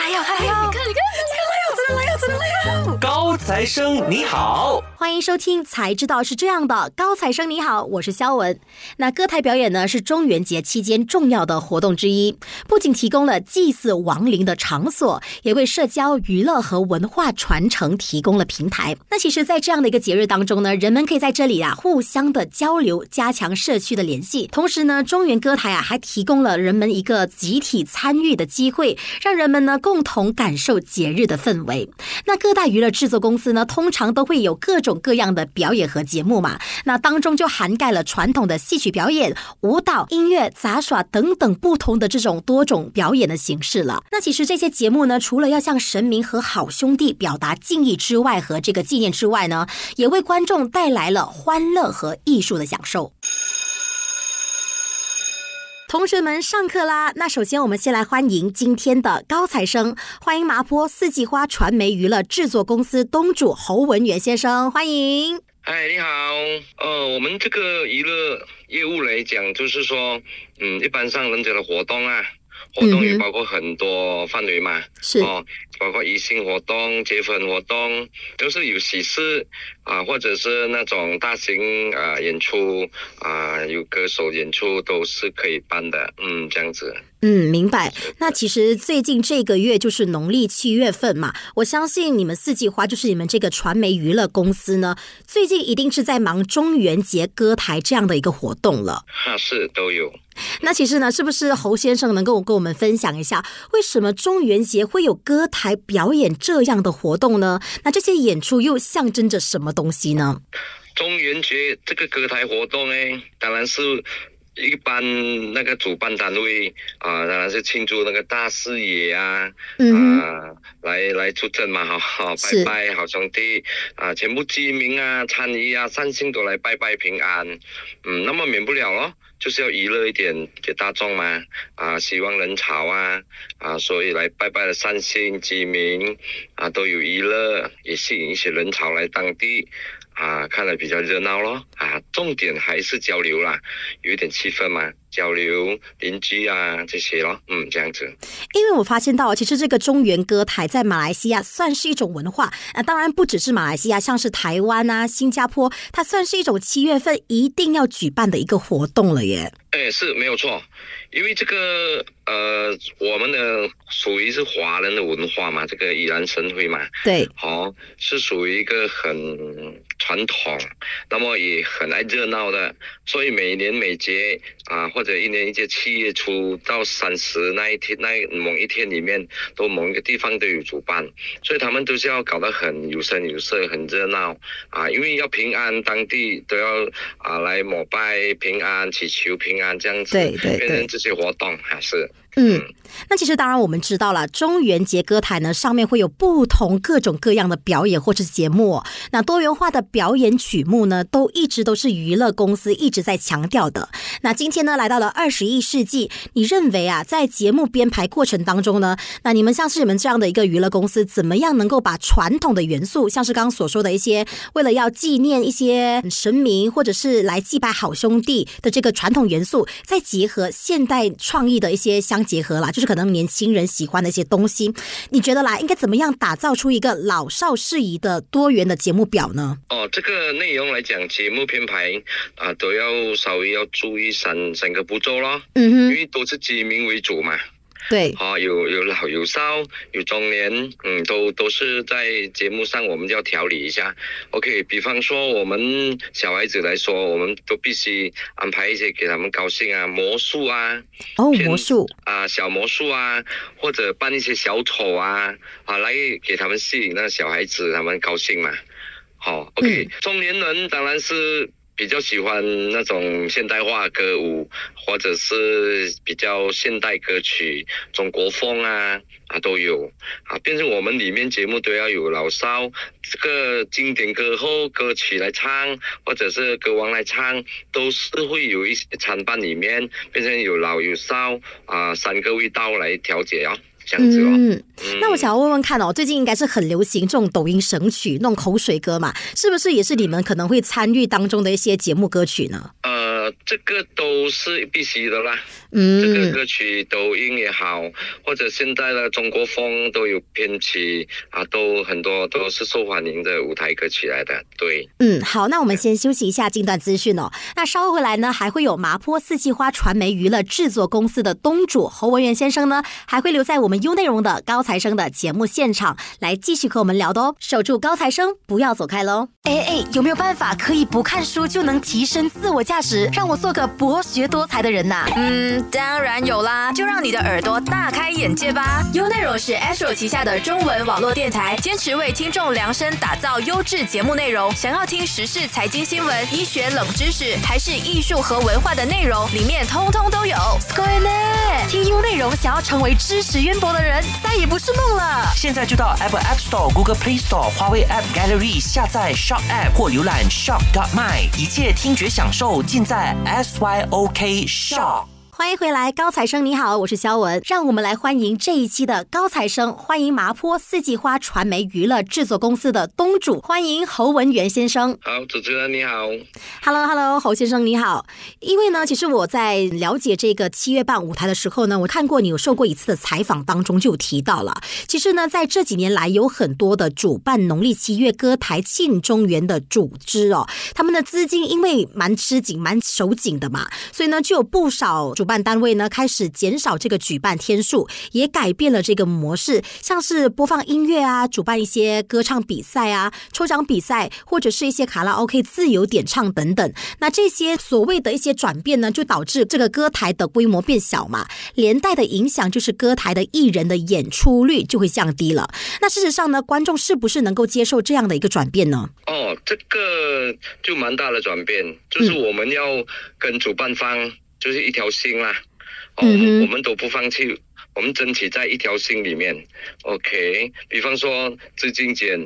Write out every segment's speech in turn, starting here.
来哟，他来哟！你看，你看，你看高材生你好，欢迎收听《才知道是这样的》。高材生你好，我是肖文。那歌台表演呢，是中元节期间重要的活动之一，不仅提供了祭祀亡灵的场所，也为社交、娱乐和文化传承提供了平台。那其实，在这样的一个节日当中呢，人们可以在这里啊，互相的交流，加强社区的联系。同时呢，中原歌台啊，还提供了人们一个集体参与的机会，让人们呢共同感受节日的氛围。那各大娱乐制作公司呢，通常都会有各种各样的表演和节目嘛。那当中就涵盖了传统的戏曲表演、舞蹈、音乐、杂耍等等不同的这种多种表演的形式了。那其实这些节目呢，除了要向神明和好兄弟表达敬意之外，和这个纪念之外呢，也为观众带来了欢乐和艺术的享受。同学们，上课啦！那首先，我们先来欢迎今天的高材生，欢迎麻坡四季花传媒娱乐制作公司东主侯文元先生，欢迎。嗨，你好。呃，我们这个娱乐业务来讲，就是说，嗯，一般上人家的活动啊，活动也包括很多范围嘛，是哦，包括迎新活动、结婚活动，都是有喜事啊，或者是那种大型啊演出啊，有歌手演出都是可以办的，嗯，这样子。嗯，明白。那其实最近这个月就是农历七月份嘛，我相信你们四季花就是你们这个传媒娱乐公司呢，最近一定是在忙中元节歌台这样的一个活动了。哈，是都有。那其实呢，是不是侯先生能够跟我们分享一下，为什么中元节会有歌台还表演这样的活动呢？那这些演出又象征着什么东西呢？中元节这个歌台活动呢，当然是一般那个主办单位啊，当然是庆祝那个大事业啊，嗯啊，来来出阵嘛，好好，拜拜好兄弟啊，全部居民啊、参与啊、善信都来拜拜平安，嗯，那么免不了咯，就是要娱乐一点给大众嘛，啊，希望人潮啊，啊，所以来拜拜的善信居民啊，都有娱乐，也吸引一些人潮来当地。啊，看了比较热闹咯。啊，重点还是交流啦，有一点气氛嘛，交流邻居啊这些咯，嗯，这样子。因为我发现到，其实这个中原歌台在马来西亚算是一种文化啊，当然不只是马来西亚，像是台湾啊、新加坡，它算是一种七月份一定要举办的一个活动了耶。哎，是没有错，因为这个呃，我们的属于是华人的文化嘛，这个依然神会嘛，对，好、是属于一个很传统，那么也很爱热闹的，所以每年每节啊，或者一年一节七月初到三十那一天，那某一天里面，都某一个地方都有主办，所以他们都是要搞得很有声有色，很热闹啊，因为要平安，当地都要啊来膜拜平安，祈求平安这样子，对对对。变成这这活动还是嗯，那其实当然我们知道了，中元节歌台呢上面会有不同各种各样的表演或者是节目、那多元化的表演曲目呢，都一直都是娱乐公司一直在强调的。那今天呢，来到了二十一世纪，你认为啊，在节目编排过程当中呢，那你们像是你们这样的一个娱乐公司，怎么样能够把传统的元素，像是刚刚所说的一些，为了要纪念一些神明，或者是来祭拜好兄弟的这个传统元素，再结合现代创意的一些相结合啦，就是可能年轻人喜欢的一些东西，你觉得啦，应该怎么样打造出一个老少适宜的多元的节目表呢？哦，这个内容来讲，节目编排啊都要稍微要注意三三个步骤咯，因嗯哼，因为都是居民为主嘛，对，啊、有有老有少有中年，嗯，都都是在节目上我们就要调理一下。OK，比方说我们小孩子来说，我们都必须安排一些给他们高兴啊，魔术啊，哦，魔术，啊小魔术啊，或者扮一些小丑啊，啊来给他们吸引那小孩子他们高兴嘛。好、o k 嗯中年人当然是比较喜欢那种现代化歌舞，或者是比较现代歌曲、中国风啊啊都有啊，变成我们里面节目都要有老少这个经典歌后歌曲来唱，或者是歌王来唱，都是会有一些参半里面，变成有老有少啊三个味道来调节哦，这样子哦。嗯，嗯那我想要问问看哦，最近应该是很流行这种抖音神曲、那种口水歌嘛，是不是也是你们可能会参与当中的一些节目歌曲呢？呃，这个都是必须的啦。嗯，这个歌曲抖音也好，或者现在的中国风都有编曲啊，都很多都是受欢迎的舞台歌曲来的。对，嗯，好，那我们先休息一下，近段资讯哦。那稍后回来呢，还会有麻坡四季花传媒娱乐制作公司的东主侯文元先生呢，还会留在我们优内容的高材生的节目现场来继续和我们聊的哦。守住高材生，不要走开喽。哎哎，有没有办法可以不看书就能提升自我价值，让我做个博学多才的人呐？嗯，当然有啦，就让你的耳朵大开眼界吧。优内容是 Astro 旗下的中文网络电台，坚持为听众量身打造优质节目内容。想要听时事、财经新闻、医学冷知识，还是艺术和文化的内容，里面通通都有。各位呢，听优内容想要成为知识渊博的人，再也不是梦了。现在就到 Apple App Store、Google Play Store、华为 App Gallery 下载 Shop App 或浏览 Shop dot my，一切听觉享受尽在 SYOK Shop。欢迎回来，高材生你好，我是肖文，让我们来欢迎这一期的高材生，欢迎麻坡四季花传媒娱乐制作公司的东主，欢迎侯文元先生。好，主持人你好。Hello Hello，侯先生你好。因为呢，其实我在了解这个七月半舞台的时候呢，我看过你有受过一次的采访当中就有提到了，其实呢，在这几年来有很多的主办农历七月歌台庆中原的组织哦，他们的资金因为蛮吃紧、蛮手紧的嘛，所以呢，就有不少主办单位呢开始减少这个举办天数，也改变了这个模式，像是播放音乐啊，主办一些歌唱比赛啊、抽奖比赛，或者是一些卡拉 OK 自由点唱等等。那这些所谓的一些转变呢，就导致这个歌台的规模变小嘛，连带的影响就是歌台的艺人的演出率就会降低了。那事实上呢，观众是不是能够接受这样的一个转变呢？哦，这个就蛮大的转变，就是我们要跟主办方就是一条心啦。哦，我们都不放弃，我们争取在一条心里面。OK，比方说资金减，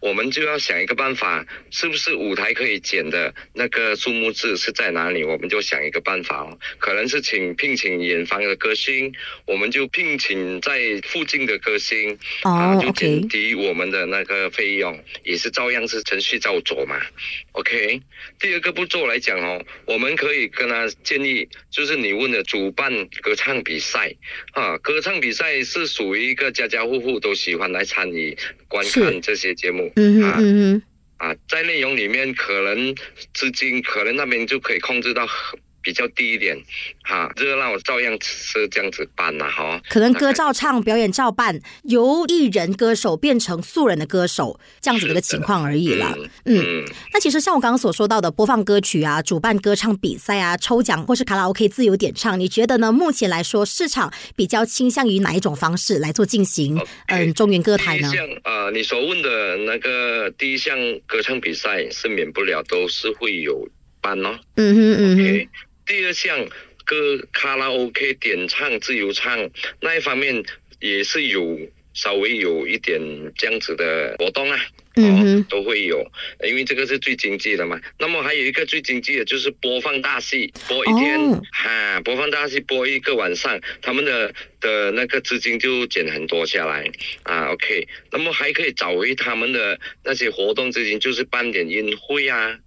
我们就要想一个办法，是不是舞台可以减的那个数目字是在哪里？我们就想一个办法哦，可能是请聘请远方的歌星，我们就聘请在附近的歌星，啊，哦就减低我们的那个费用，也是照样是程序照走嘛。OK，第二个步骤来讲哦，我们可以跟他建议，就是你问的主办歌唱比赛啊，歌唱比赛是属于一个家家户户都喜欢来参与观看这些节目啊嗯。啊，在内容里面可能资金可能那边就可以控制到很比较低一点，哈、热闹照样是这样子办呐、哈。可能歌照唱，表演照办，由艺人歌手变成素人的歌手，这样子的一个情况而已了。嗯嗯，那其实像我刚刚所说到的，播放歌曲啊，主办歌唱比赛啊，抽奖或是卡拉 OK 自由点唱，你觉得呢？目前来说，市场比较倾向于哪一种方式来做进行嗯，中原歌台呢第一？项呃，你所问的那个第一项歌唱比赛是免不了都是会有办哦。嗯哼嗯哼，第二项歌卡拉 OK 点唱自由唱那一方面也是有稍微有一点这样子的活动啊。嗯哦，都会有，因为这个是最经济的嘛。那么还有一个最经济的就是播放大戏，播一天，哦哈，播放大戏播一个晚上，他们的的那个资金就减很多下来啊。OK，那么还可以找回他们的那些活动资金，就是办点音会啊，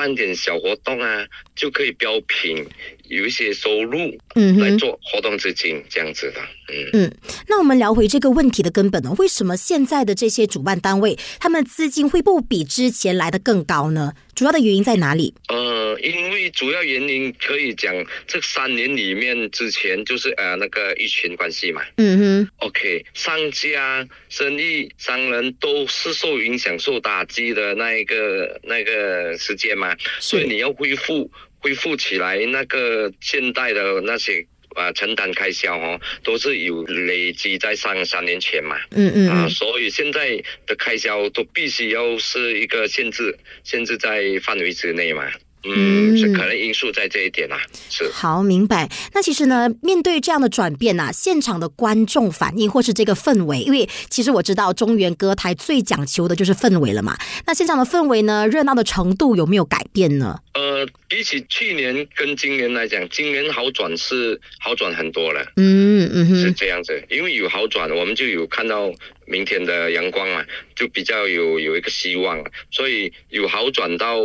办点小活动啊，就可以标品，有一些收入嗯来。做活动资金这样子的，嗯嗯。那我们聊回这个问题的根本呢？为什么现在的这些主办单位，他们资金会不比之前来的更高呢？主要的原因在哪里？呃，因为主要原因可以讲，这三年里面之前就是呃那个疫情关系嘛。嗯哼，OK，商家、生意、商人都是受影响、受打击的那一个那个时间嘛，所以你要恢复恢复起来那个现代的那些。啊，承担开销哦，都是有累积在上三年前嘛，啊，嗯嗯啊，所以现在的开销都必须要是一个限制，限制在范围之内嘛。嗯嗯，是可能因素在这一点啊，是。好，明白。那其实呢，面对这样的转变呐、现场的观众反应或是这个氛围，因为其实我知道中原歌台最讲求的就是氛围了嘛。那现场的氛围呢，热闹的程度有没有改变呢？呃，比起去年跟今年来讲，今年好转是好转很多了。嗯嗯是，这样子，因为有好转，我们就有看到明天的阳光嘛，就比较有有一个希望，所以有好转到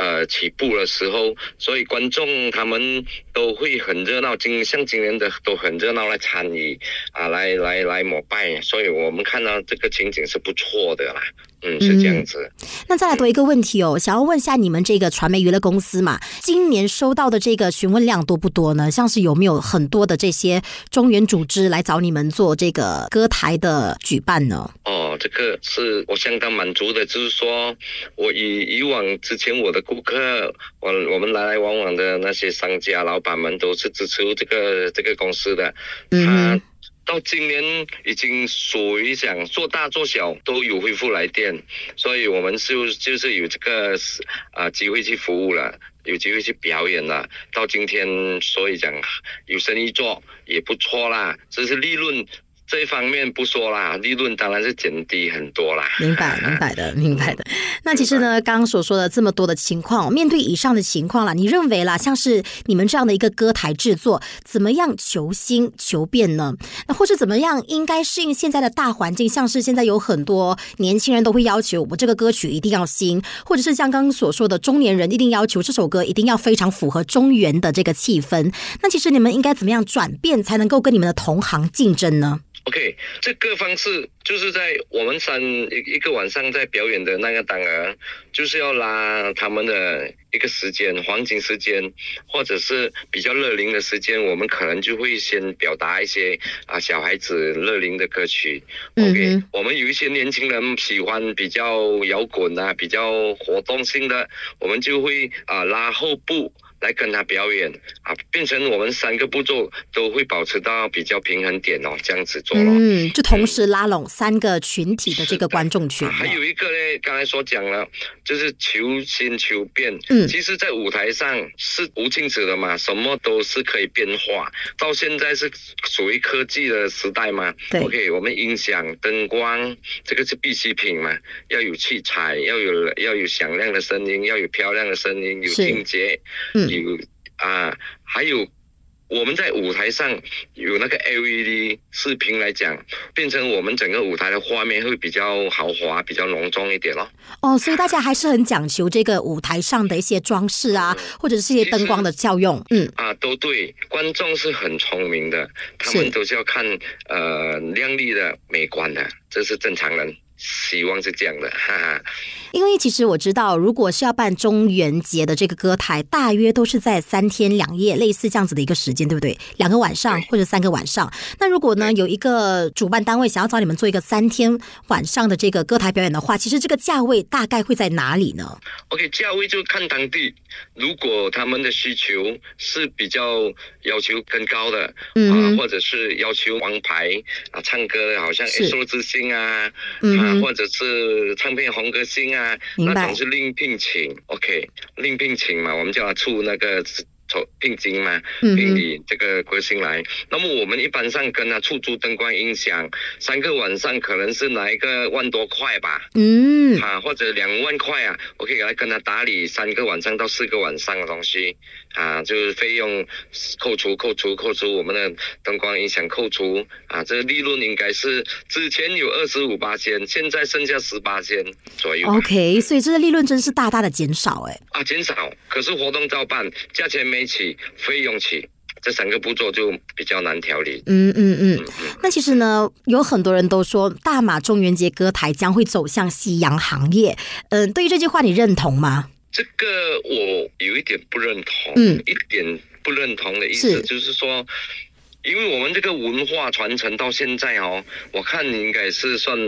呃起步的时候，所以观众他们都会很热闹，今像今年的都很热闹来参与啊，来来来膜拜，所以我们看到这个情景是不错的啦。嗯，是这样子。那再来多一个问题哦，想要问一下你们这个传媒娱乐公司嘛，今年收到的这个询问量多不多呢？像是有没有很多的这些中原组织来找你们做这个歌台的举办呢？哦，这个是我相当满足的，就是说我以以往之前我的顾客，我我们来来往往的那些商家老板们都是支持这个这个公司的，嗯。到今年已经属于讲做大做小都有恢复来电，所以我们就就是有这个啊机会去服务了，有机会去表演了。到今天，所以讲有生意做也不错啦，只是利润。这一方面不说啦，利润当然是减低很多啦。明白，明白的，明白的。那其实呢，刚刚所说的这么多的情况，面对以上的情况啦，你认为啦，像是你们这样的一个歌台制作，怎么样求新求变呢？那或是怎么样应该适应现在的大环境？像是现在有很多年轻人都会要求我这个歌曲一定要新，或者是像刚刚所说的中年人一定要求这首歌一定要非常符合中原的这个气氛。那其实你们应该怎么样转变，才能够跟你们的同行竞争呢？OK，这个方式就是在我们三一一个晚上在表演的那个档啊，就是要拉他们的一个时间黄金时间，或者是比较热龄的时间，我们可能就会先表达一些啊小孩子热龄的歌曲。OK，我们有一些年轻人喜欢比较摇滚啊，比较活动性的，我们就会啊拉后部。来跟他表演啊，变成我们三个步骤都会保持到比较平衡点哦，这样子做咯。嗯，就同时拉拢三个群体的这个观众群。还有一个呢，刚才所讲了，就是求新求变。嗯，其实，在舞台上是无禁止的嘛，什么都是可以变化。到现在是属于科技的时代嘛。对。OK，我们音响、灯光，这个是必需品嘛，要有器材，要有要有响亮的声音，要有漂亮的声音，有情节。嗯。有啊，还有我们在舞台上有那个 LED 视频来讲，变成我们整个舞台的画面会比较豪华、比较隆重一点咯。哦，所以大家还是很讲求这个舞台上的一些装饰啊，或者是一些灯光的效用。嗯啊，都对，观众是很聪明的，他们都是要看呃亮丽的、美观的，这是正常人。希望是这样的，哈哈。因为其实我知道，如果是要办中元节的这个歌台，大约都是在三天两夜，类似这样子的一个时间，对不对？两个晚上或者三个晚上。那如果呢，有一个主办单位想要找你们做一个三天晚上的这个歌台表演的话，其实这个价位大概会在哪里呢？OK，价位就看当地，如果他们的需求是比较要求更高的，啊，或者是要求王牌啊，唱歌好像 S 之星啊，嗯。或者是唱片红歌星啊，那种是另聘请，OK，另聘请嘛，我们叫他出那个。聘金嘛，聘你这个歌星来。那么我们一般上跟他出租灯光音响，三个晚上可能是拿一个万多块吧。嗯，啊，或者两万块啊，我可以来跟他打理三个晚上到四个晚上的东西。啊，就是费用扣除扣除扣除我们的灯光音响扣除啊，这个利润应该是之前有二十五八千，现在剩下十八千左右。OK，所以这个利润真是大大的减少哎。啊，减少，可是活动照办，价钱没。起费用起，这三个步骤就比较难调理。嗯嗯嗯。那其实呢，有很多人都说大马中元节歌台将会走向夕阳行业。嗯，对于这句话你认同吗？这个我有一点不认同。嗯，一点不认同的意思就是说，因为我们这个文化传承到现在哦，我看你应该是算。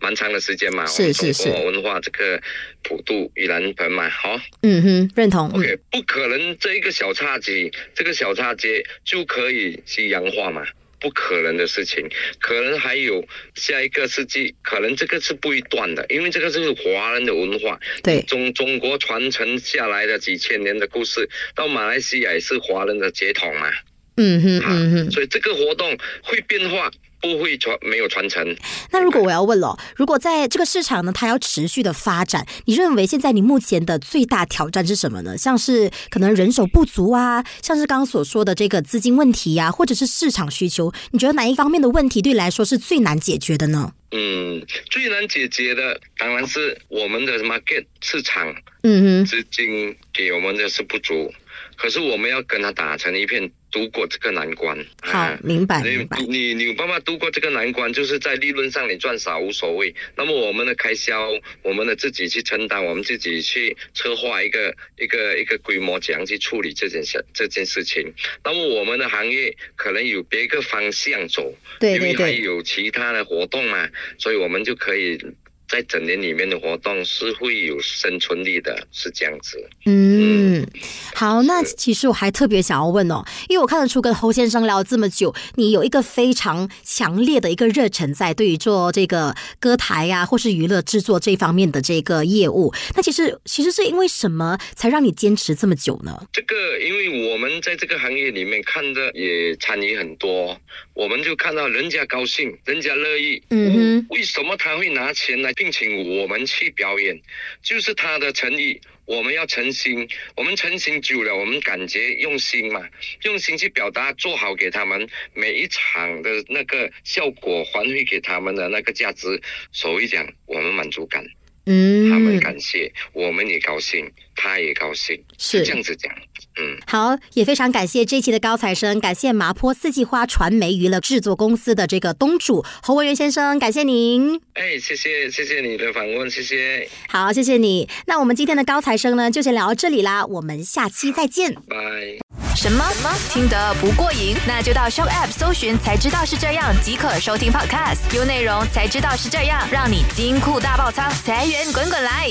蛮长的时间嘛，是是是，文化这个普渡盂兰盆嘛，好，嗯哼，认同。OK，不可能这一个小插曲，这个小插节就可以西洋化嘛？不可能的事情，可能还有下一个世纪，可能这个是不一断的，因为这个是华人的文化，对。中中国传承下来的几千年的故事，到马来西亚也是华人的血统嘛，嗯哼嗯哼，所以这个活动会变化。不会传，没有传承。那如果我要问了，如果在这个市场呢，它要持续的发展，你认为现在你目前的最大挑战是什么呢？像是可能人手不足啊，像是刚刚所说的这个资金问题呀，或者是市场需求，你觉得哪一方面的问题对你来说是最难解决的呢？嗯，最难解决的当然是我们的 market 市场嗯哼，资金给我们的是不足，可是我们要跟他打成一片，度过这个难关。好啊，明白你明白。你你有办法度过这个难关，就是在利润上你赚少无所谓。那么我们的开销，我们的自己去承担，我们自己去策划一个一个一个规模，怎样去处理这件事这件事情。那么我们的行业可能有别个方向走，对因为还有其他的活动嘛，所以我们就可以。在整年里面的活动是会有生存力的，是这样子。嗯，好，那其实我还特别想要问哦，因为我看得出跟侯先生聊这么久，你有一个非常强烈的一个热忱在对于做这个歌台呀、或是娱乐制作这方面的这个业务。那其实其实是因为什么才让你坚持这么久呢？这个，因为我们在这个行业里面看的也参与很多，我们就看到人家高兴，人家乐意。嗯哼为什么他会拿钱来聘请我们去表演？就是他的诚意。我们要诚心，我们诚心久了，我们感觉用心嘛，用心去表达，做好给他们每一场的那个效果，还回给他们的那个价值。所谓讲，我们满足感，嗯，他们感谢，我们也高兴，他也高兴，是这样子讲，嗯。好，也非常感谢这一期的高材生，感谢麻坡四季花传媒娱乐制作公司的这个东主侯文元先生，感谢您。哎，谢谢谢谢你的访问，谢谢，好，谢谢你。那我们今天的高材生呢，就先聊到这里啦，我们下期再见。拜。什么？听得不过瘾？那就到 Show App 搜寻才知道是这样，即可收听 Podcast。有内容才知道是这样，让你金库大爆仓，财源滚滚来。